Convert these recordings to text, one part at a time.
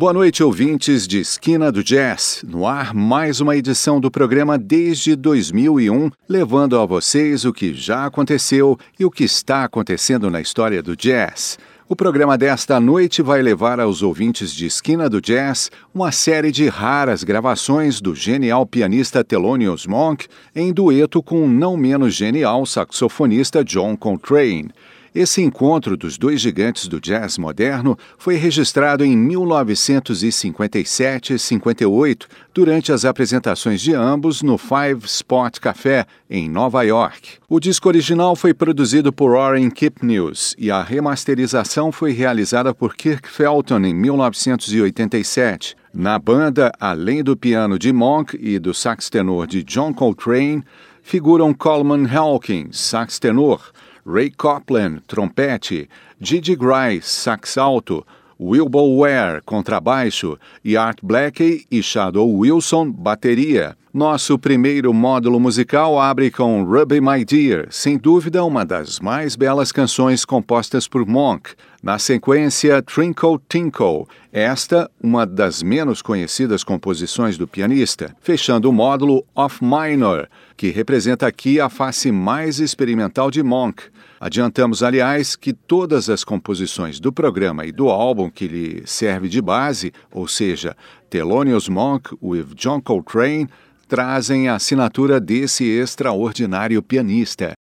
Boa noite, ouvintes de Esquina do Jazz. No ar, mais uma edição do programa desde 2001, levando a vocês o que já aconteceu e o que está acontecendo na história do jazz. O programa desta noite vai levar aos ouvintes de Esquina do Jazz uma série de raras gravações do genial pianista Thelonious Monk em dueto com o não menos genial saxofonista John Coltrane. Esse encontro dos dois gigantes do jazz moderno foi registrado em 1957 e 58, durante as apresentações de ambos no Five Spot Café, em Nova York. O disco original foi produzido por Warren Kipnius e a remasterização foi realizada por Kirk Felton em 1987. Na banda, além do piano de Monk e do sax tenor de John Coltrane, figuram Coleman Hawkins, sax tenor, Ray Copland, trompete, Didi Grice, sax alto, Wilbur Ware, contrabaixo, e Art Blakey e Shadow Wilson, bateria. Nosso primeiro módulo musical abre com Ruby My Dear, sem dúvida uma das mais belas canções compostas por Monk. Na sequência, Trinkle Tinkle, esta uma das menos conhecidas composições do pianista, fechando o módulo Off Minor, que representa aqui a face mais experimental de Monk. Adiantamos, aliás, que todas as composições do programa e do álbum que lhe serve de base, ou seja, Thelonious Monk with John Coltrane, trazem a assinatura desse extraordinário pianista.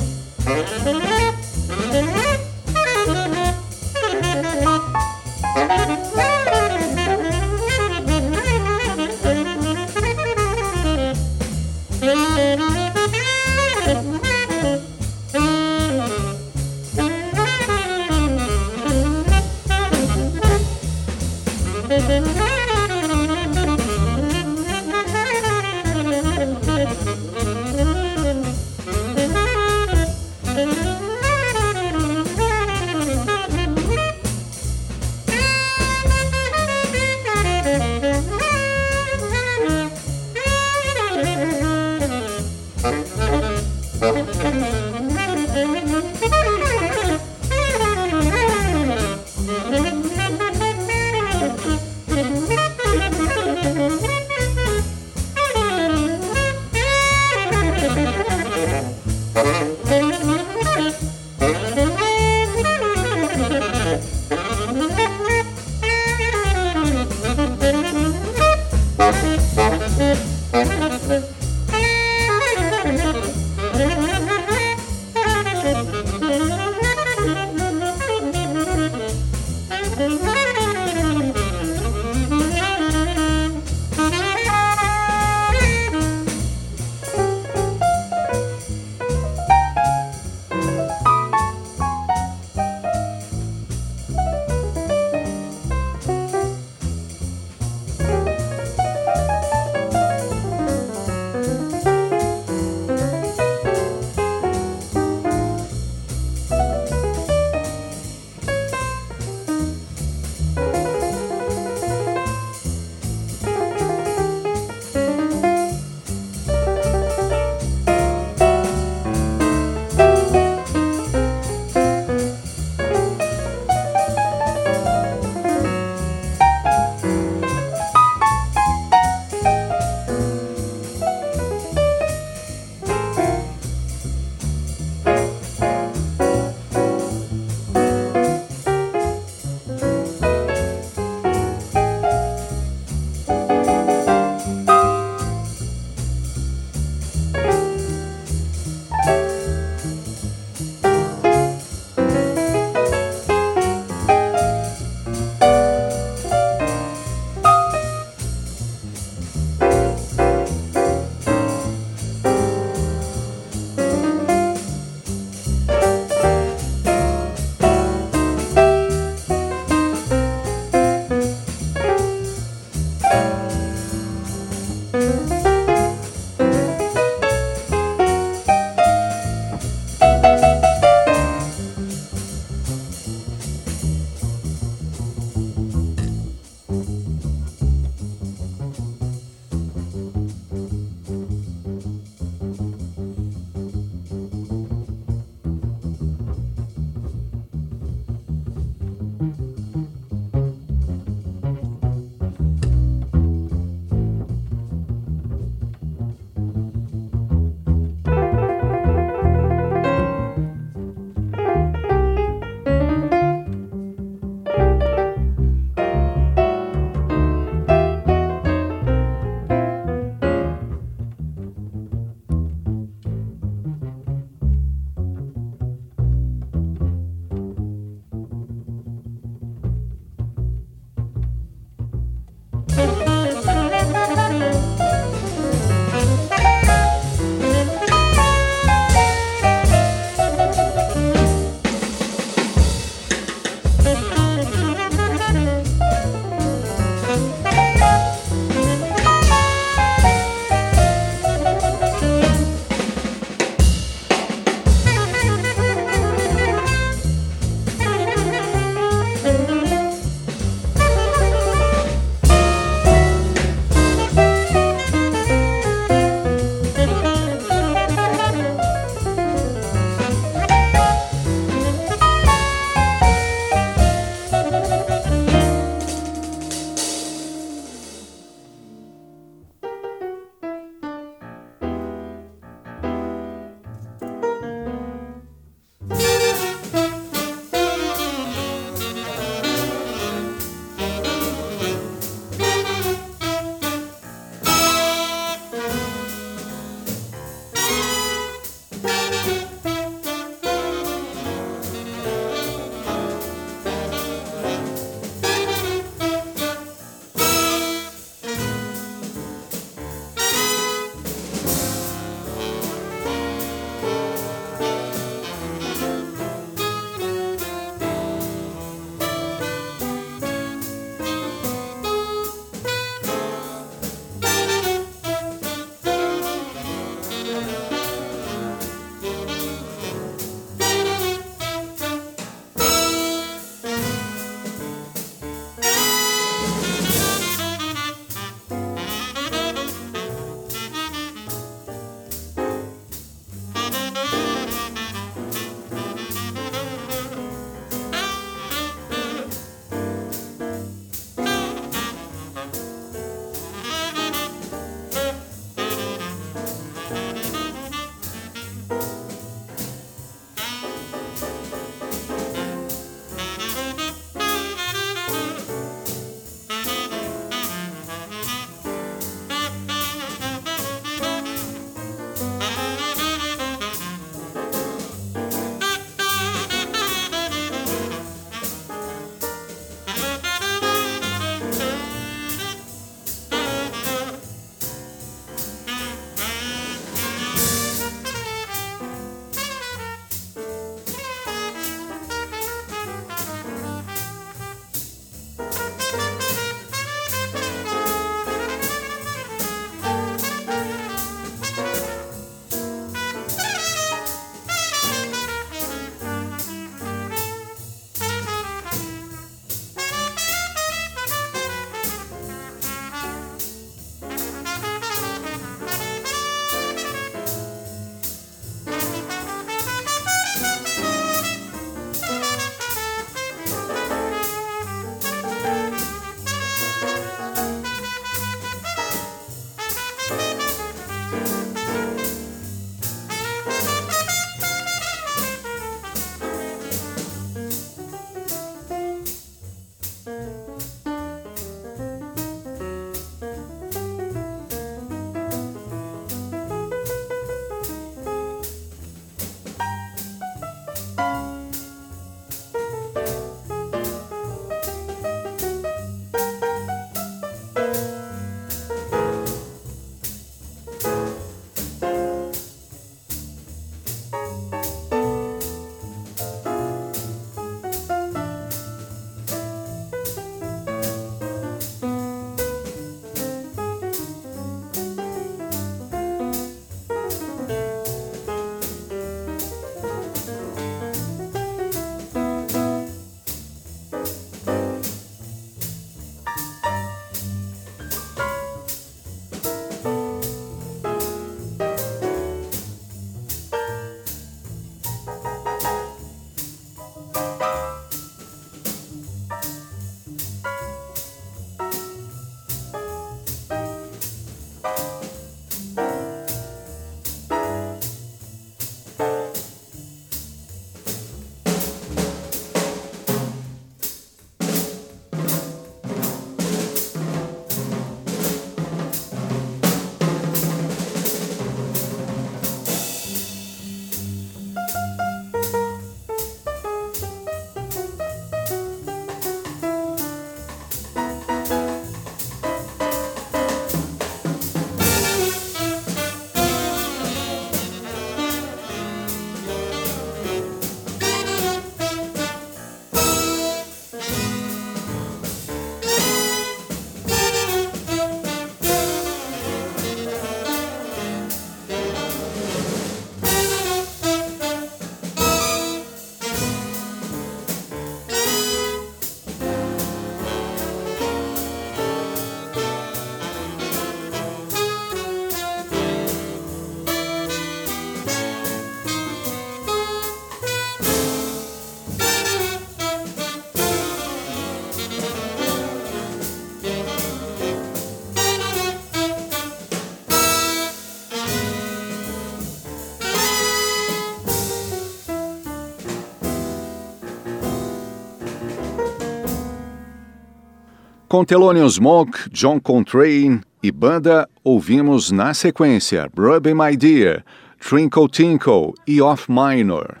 Com Thelonious Monk, John Coltrane e banda, ouvimos na sequência Ruby My Dear, Twinkle Tinkle e Off Minor.